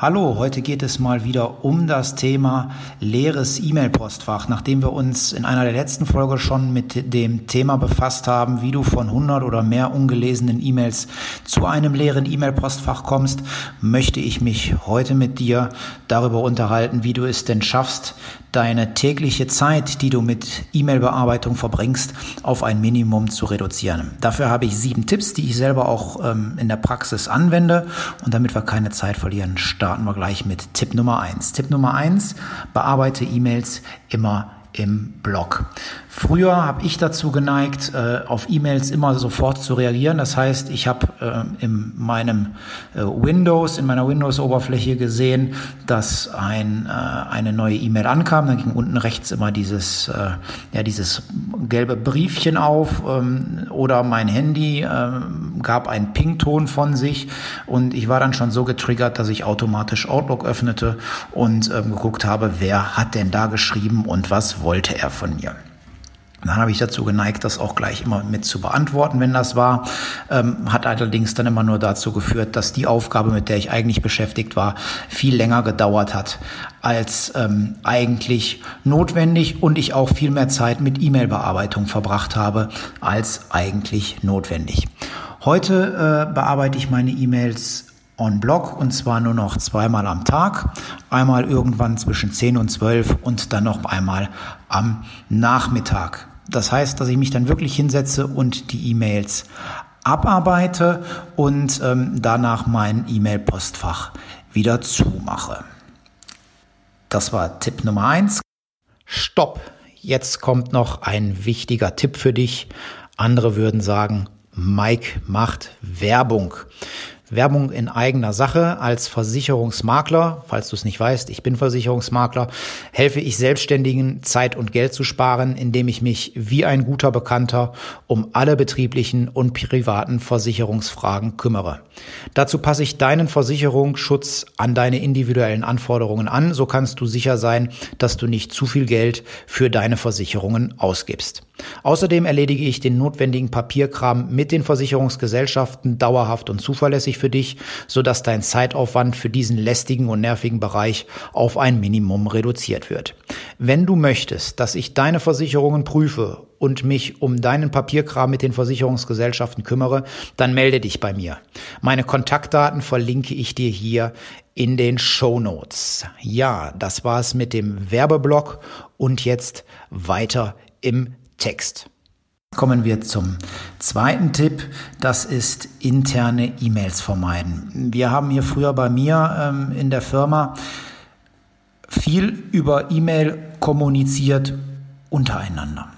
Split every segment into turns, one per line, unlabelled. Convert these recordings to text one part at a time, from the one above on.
Hallo, heute geht es mal wieder um das Thema leeres E-Mail-Postfach. Nachdem wir uns in einer der letzten Folge schon mit dem Thema befasst haben, wie du von 100 oder mehr ungelesenen E-Mails zu einem leeren E-Mail-Postfach kommst, möchte ich mich heute mit dir darüber unterhalten, wie du es denn schaffst, deine tägliche Zeit, die du mit E-Mail-Bearbeitung verbringst, auf ein Minimum zu reduzieren. Dafür habe ich sieben Tipps, die ich selber auch ähm, in der Praxis anwende. Und damit wir keine Zeit verlieren, starten wir gleich mit Tipp Nummer eins. Tipp Nummer eins, bearbeite E-Mails immer im Blog. Früher habe ich dazu geneigt, äh, auf E-Mails immer sofort zu reagieren. Das heißt, ich habe äh, in meinem äh, Windows, in meiner Windows-Oberfläche gesehen, dass ein, eine neue E-Mail ankam. Dann ging unten rechts immer dieses, ja, dieses gelbe Briefchen auf ähm, oder mein Handy ähm, gab einen Pington von sich und ich war dann schon so getriggert, dass ich automatisch Outlook öffnete und ähm, geguckt habe, wer hat denn da geschrieben und was wollte er von mir. Dann habe ich dazu geneigt, das auch gleich immer mit zu beantworten, wenn das war. Ähm, hat allerdings dann immer nur dazu geführt, dass die Aufgabe, mit der ich eigentlich beschäftigt war, viel länger gedauert hat als ähm, eigentlich notwendig und ich auch viel mehr Zeit mit E-Mail-Bearbeitung verbracht habe als eigentlich notwendig. Heute äh, bearbeite ich meine E-Mails on Block und zwar nur noch zweimal am Tag. Einmal irgendwann zwischen 10 und 12 und dann noch einmal am Nachmittag. Das heißt, dass ich mich dann wirklich hinsetze und die E-Mails abarbeite und ähm, danach mein E-Mail-Postfach wieder zumache. Das war Tipp Nummer eins. Stopp! Jetzt kommt noch ein wichtiger Tipp für dich. Andere würden sagen, Mike macht Werbung. Werbung in eigener Sache als Versicherungsmakler, falls du es nicht weißt, ich bin Versicherungsmakler, helfe ich Selbstständigen Zeit und Geld zu sparen, indem ich mich wie ein guter Bekannter um alle betrieblichen und privaten Versicherungsfragen kümmere. Dazu passe ich deinen Versicherungsschutz an deine individuellen Anforderungen an, so kannst du sicher sein, dass du nicht zu viel Geld für deine Versicherungen ausgibst. Außerdem erledige ich den notwendigen Papierkram mit den Versicherungsgesellschaften dauerhaft und zuverlässig für dich, sodass dein Zeitaufwand für diesen lästigen und nervigen Bereich auf ein Minimum reduziert wird. Wenn du möchtest, dass ich deine Versicherungen prüfe und mich um deinen Papierkram mit den Versicherungsgesellschaften kümmere, dann melde dich bei mir. Meine Kontaktdaten verlinke ich dir hier in den Show Notes. Ja, das war es mit dem Werbeblock und jetzt weiter im Text. Kommen wir zum zweiten Tipp. Das ist interne E-Mails vermeiden. Wir haben hier früher bei mir ähm, in der Firma viel über E-Mail kommuniziert untereinander.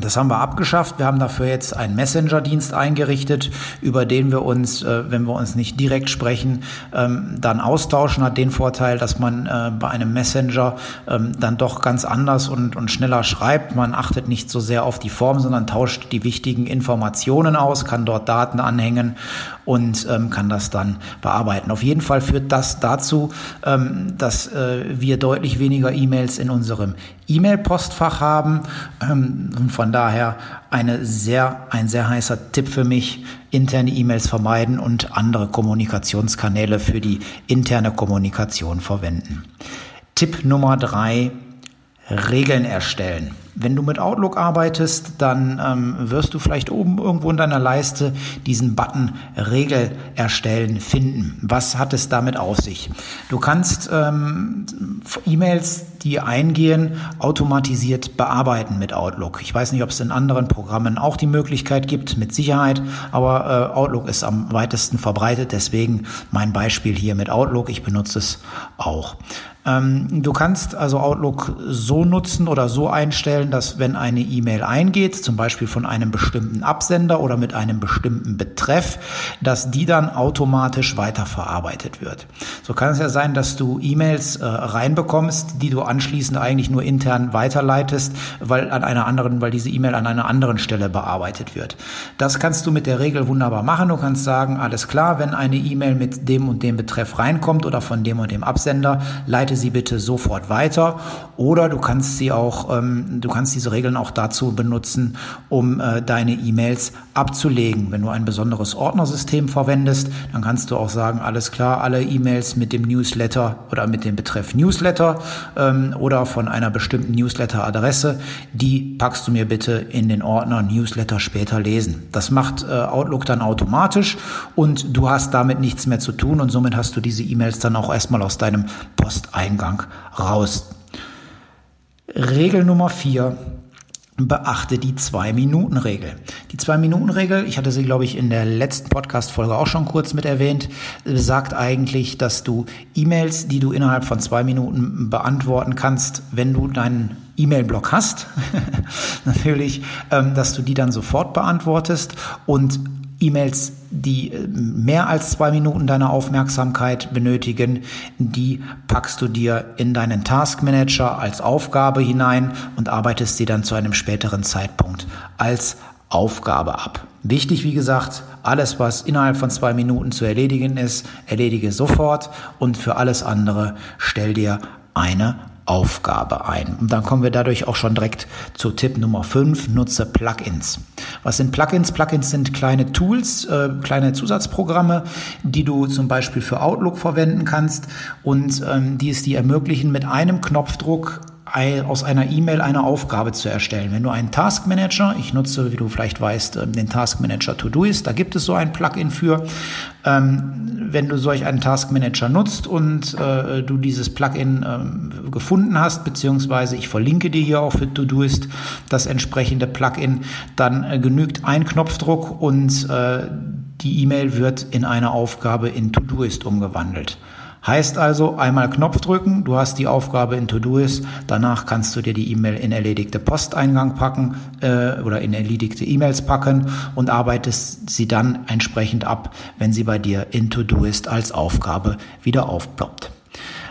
Das haben wir abgeschafft. Wir haben dafür jetzt einen Messenger-Dienst eingerichtet, über den wir uns, äh, wenn wir uns nicht direkt sprechen, ähm, dann austauschen. Hat den Vorteil, dass man äh, bei einem Messenger ähm, dann doch ganz anders und, schneller schreibt. Man achtet nicht so sehr auf die Form, sondern tauscht die wichtigen Informationen aus, kann dort Daten anhängen und ähm, kann das dann bearbeiten. Auf jeden Fall führt das dazu, dass äh, wir deutlich weniger E-Mails in unserem E-Mail-Postfach haben. Ähm, von daher eine sehr, ein sehr heißer Tipp für mich, interne E-Mails vermeiden und andere Kommunikationskanäle für die interne Kommunikation verwenden. Tipp Nummer drei, Regeln erstellen. Wenn du mit Outlook arbeitest, dann ähm, wirst du vielleicht oben irgendwo in deiner Leiste diesen Button Regel erstellen finden. Was hat es damit auf sich? Du kannst ähm, E-Mails, die eingehen, automatisiert bearbeiten mit Outlook. Ich weiß nicht, ob es in anderen Programmen auch die Möglichkeit gibt, mit Sicherheit, aber äh, Outlook ist am weitesten verbreitet. Deswegen mein Beispiel hier mit Outlook. Ich benutze es auch. Ähm, du kannst also Outlook so nutzen oder so einstellen, dass wenn eine E-Mail eingeht, zum Beispiel von einem bestimmten Absender oder mit einem bestimmten Betreff, dass die dann automatisch weiterverarbeitet wird. So kann es ja sein, dass du E-Mails äh, reinbekommst, die du anschließend eigentlich nur intern weiterleitest, weil an einer anderen, weil diese E-Mail an einer anderen Stelle bearbeitet wird. Das kannst du mit der Regel wunderbar machen. Du kannst sagen, alles klar, wenn eine E-Mail mit dem und dem Betreff reinkommt oder von dem und dem Absender, leite sie bitte sofort weiter. Oder du kannst sie auch, ähm, du kannst diese Regeln auch dazu benutzen, um äh, deine E-Mails abzulegen. Wenn du ein besonderes Ordnersystem verwendest, dann kannst du auch sagen, alles klar, alle E-Mails mit dem Newsletter oder mit dem Betreff Newsletter ähm, oder von einer bestimmten Newsletter-Adresse, die packst du mir bitte in den Ordner Newsletter später lesen. Das macht äh, Outlook dann automatisch und du hast damit nichts mehr zu tun und somit hast du diese E-Mails dann auch erstmal aus deinem Posteingang raus. Regel Nummer vier beachte die Zwei-Minuten-Regel. Die Zwei-Minuten-Regel, ich hatte sie, glaube ich, in der letzten Podcast-Folge auch schon kurz mit erwähnt, sagt eigentlich, dass du E-Mails, die du innerhalb von zwei Minuten beantworten kannst, wenn du deinen E-Mail-Block hast, natürlich, ähm, dass du die dann sofort beantwortest und E-Mails, die äh, mehr als zwei Minuten deiner Aufmerksamkeit benötigen, die packst du dir in deinen Task Manager als Aufgabe hinein und arbeitest sie dann zu einem späteren Zeitpunkt als Aufgabe ab. Wichtig, wie gesagt, alles, was innerhalb von zwei Minuten zu erledigen ist, erledige sofort und für alles andere stell dir eine Aufgabe ein. Und dann kommen wir dadurch auch schon direkt zu Tipp Nummer 5, nutze Plugins. Was sind Plugins? Plugins sind kleine Tools, äh, kleine Zusatzprogramme, die du zum Beispiel für Outlook verwenden kannst und ähm, die es dir ermöglichen, mit einem Knopfdruck aus einer E-Mail eine Aufgabe zu erstellen. Wenn du einen Task Manager, ich nutze, wie du vielleicht weißt, ähm, den Task Manager Todoist, da gibt es so ein Plugin für. Ähm, wenn du solch einen Task Manager nutzt und äh, du dieses Plugin ähm, gefunden hast, beziehungsweise ich verlinke dir hier auch für Todoist das entsprechende Plugin, dann äh, genügt ein Knopfdruck und äh, die E-Mail wird in eine Aufgabe in Todoist umgewandelt. Heißt also, einmal Knopf drücken, du hast die Aufgabe in To-Doist, danach kannst du dir die E-Mail in erledigte Posteingang packen äh, oder in erledigte E-Mails packen und arbeitest sie dann entsprechend ab, wenn sie bei dir in To-Doist als Aufgabe wieder aufploppt.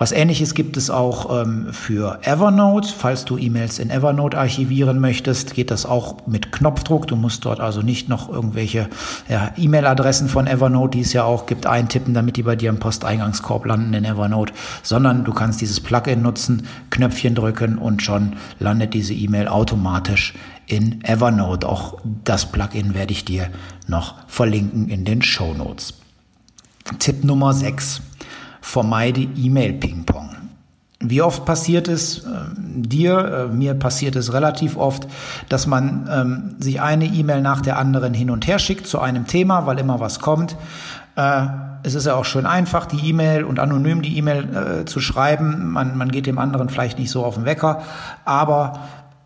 Was ähnliches gibt es auch ähm, für Evernote. Falls du E-Mails in Evernote archivieren möchtest, geht das auch mit Knopfdruck. Du musst dort also nicht noch irgendwelche ja, E-Mail-Adressen von Evernote, die es ja auch gibt, eintippen, damit die bei dir im Posteingangskorb landen in Evernote, sondern du kannst dieses Plugin nutzen, Knöpfchen drücken und schon landet diese E-Mail automatisch in Evernote. Auch das Plugin werde ich dir noch verlinken in den Show Notes. Tipp Nummer 6 vermeide E-Mail-Ping-Pong. Wie oft passiert es äh, dir, äh, mir passiert es relativ oft, dass man ähm, sich eine E-Mail nach der anderen hin und her schickt zu einem Thema, weil immer was kommt. Äh, es ist ja auch schön einfach, die E-Mail und anonym die E-Mail äh, zu schreiben. Man, man geht dem anderen vielleicht nicht so auf den Wecker, aber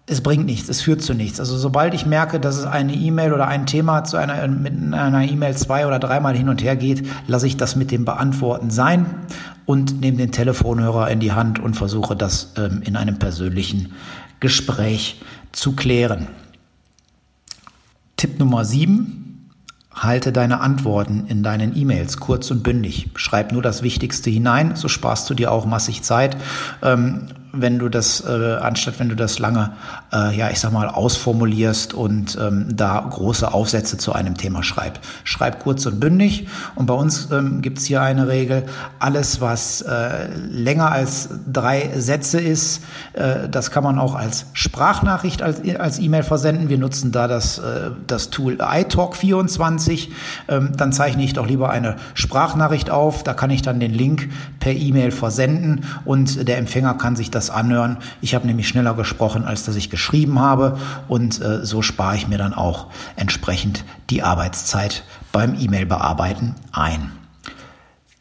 es bringt nichts, es führt zu nichts. Also sobald ich merke, dass es eine E-Mail oder ein Thema zu einer mit einer E-Mail zwei oder dreimal hin und her geht, lasse ich das mit dem Beantworten sein und nehme den Telefonhörer in die Hand und versuche das ähm, in einem persönlichen Gespräch zu klären. Tipp Nummer sieben. Halte deine Antworten in deinen E-Mails kurz und bündig. Schreib nur das Wichtigste hinein, so sparst du dir auch massig Zeit. Ähm, wenn du das, äh, anstatt wenn du das lange, äh, ja, ich sag mal, ausformulierst und ähm, da große Aufsätze zu einem Thema schreib. Schreib kurz und bündig. Und bei uns ähm, gibt es hier eine Regel, alles, was äh, länger als drei Sätze ist, äh, das kann man auch als Sprachnachricht als, als E-Mail versenden. Wir nutzen da das, äh, das Tool iTalk24. Ähm, dann zeichne ich doch lieber eine Sprachnachricht auf. Da kann ich dann den Link per E-Mail versenden und der Empfänger kann sich das das anhören. Ich habe nämlich schneller gesprochen, als dass ich geschrieben habe und äh, so spare ich mir dann auch entsprechend die Arbeitszeit beim E-Mail bearbeiten ein.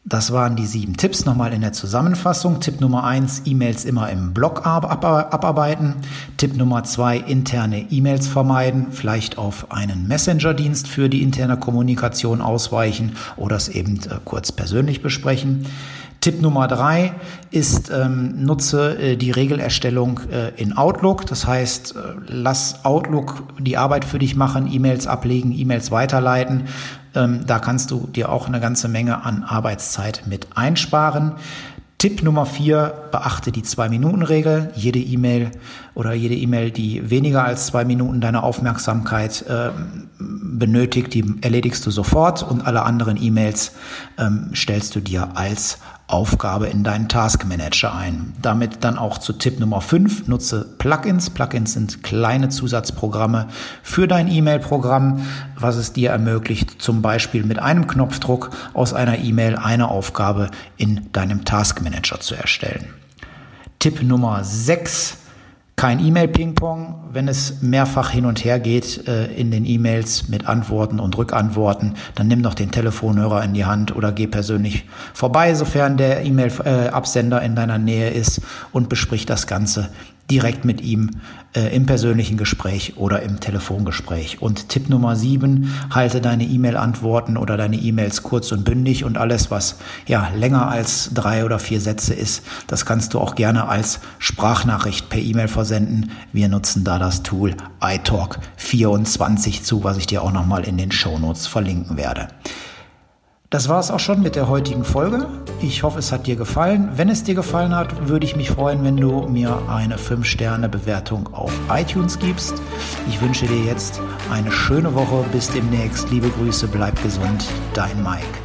Das waren die sieben Tipps nochmal in der Zusammenfassung. Tipp Nummer eins, E-Mails immer im Blog abarbeiten. Tipp Nummer zwei, interne E-Mails vermeiden, vielleicht auf einen Messenger-Dienst für die interne Kommunikation ausweichen oder es eben äh, kurz persönlich besprechen. Tipp Nummer drei ist, ähm, nutze äh, die Regelerstellung äh, in Outlook. Das heißt, äh, lass Outlook die Arbeit für dich machen, E-Mails ablegen, E-Mails weiterleiten. Ähm, da kannst du dir auch eine ganze Menge an Arbeitszeit mit einsparen. Tipp Nummer vier, beachte die Zwei-Minuten-Regel. Jede E-Mail oder jede E-Mail, die weniger als zwei Minuten deine Aufmerksamkeit äh, benötigt, die erledigst du sofort und alle anderen E-Mails ähm, stellst du dir als Aufgabe in deinen Task Manager ein. Damit dann auch zu Tipp Nummer 5, nutze Plugins. Plugins sind kleine Zusatzprogramme für dein E-Mail-Programm, was es dir ermöglicht, zum Beispiel mit einem Knopfdruck aus einer E-Mail eine Aufgabe in deinem Task Manager zu erstellen. Tipp Nummer 6, kein E-Mail-Ping-Pong, wenn es mehrfach hin und her geht äh, in den E-Mails mit Antworten und Rückantworten, dann nimm doch den Telefonhörer in die Hand oder geh persönlich vorbei, sofern der E-Mail-Absender in deiner Nähe ist und besprich das Ganze direkt mit ihm äh, im persönlichen Gespräch oder im Telefongespräch. Und Tipp Nummer sieben, halte deine E-Mail-Antworten oder deine E-Mails kurz und bündig und alles, was ja länger als drei oder vier Sätze ist, das kannst du auch gerne als Sprachnachricht per E-Mail versenden. Wir nutzen da das Tool iTalk24 zu, was ich dir auch nochmal in den Show Notes verlinken werde. Das war es auch schon mit der heutigen Folge. Ich hoffe, es hat dir gefallen. Wenn es dir gefallen hat, würde ich mich freuen, wenn du mir eine 5-Sterne-Bewertung auf iTunes gibst. Ich wünsche dir jetzt eine schöne Woche. Bis demnächst. Liebe Grüße, bleib gesund. Dein Mike.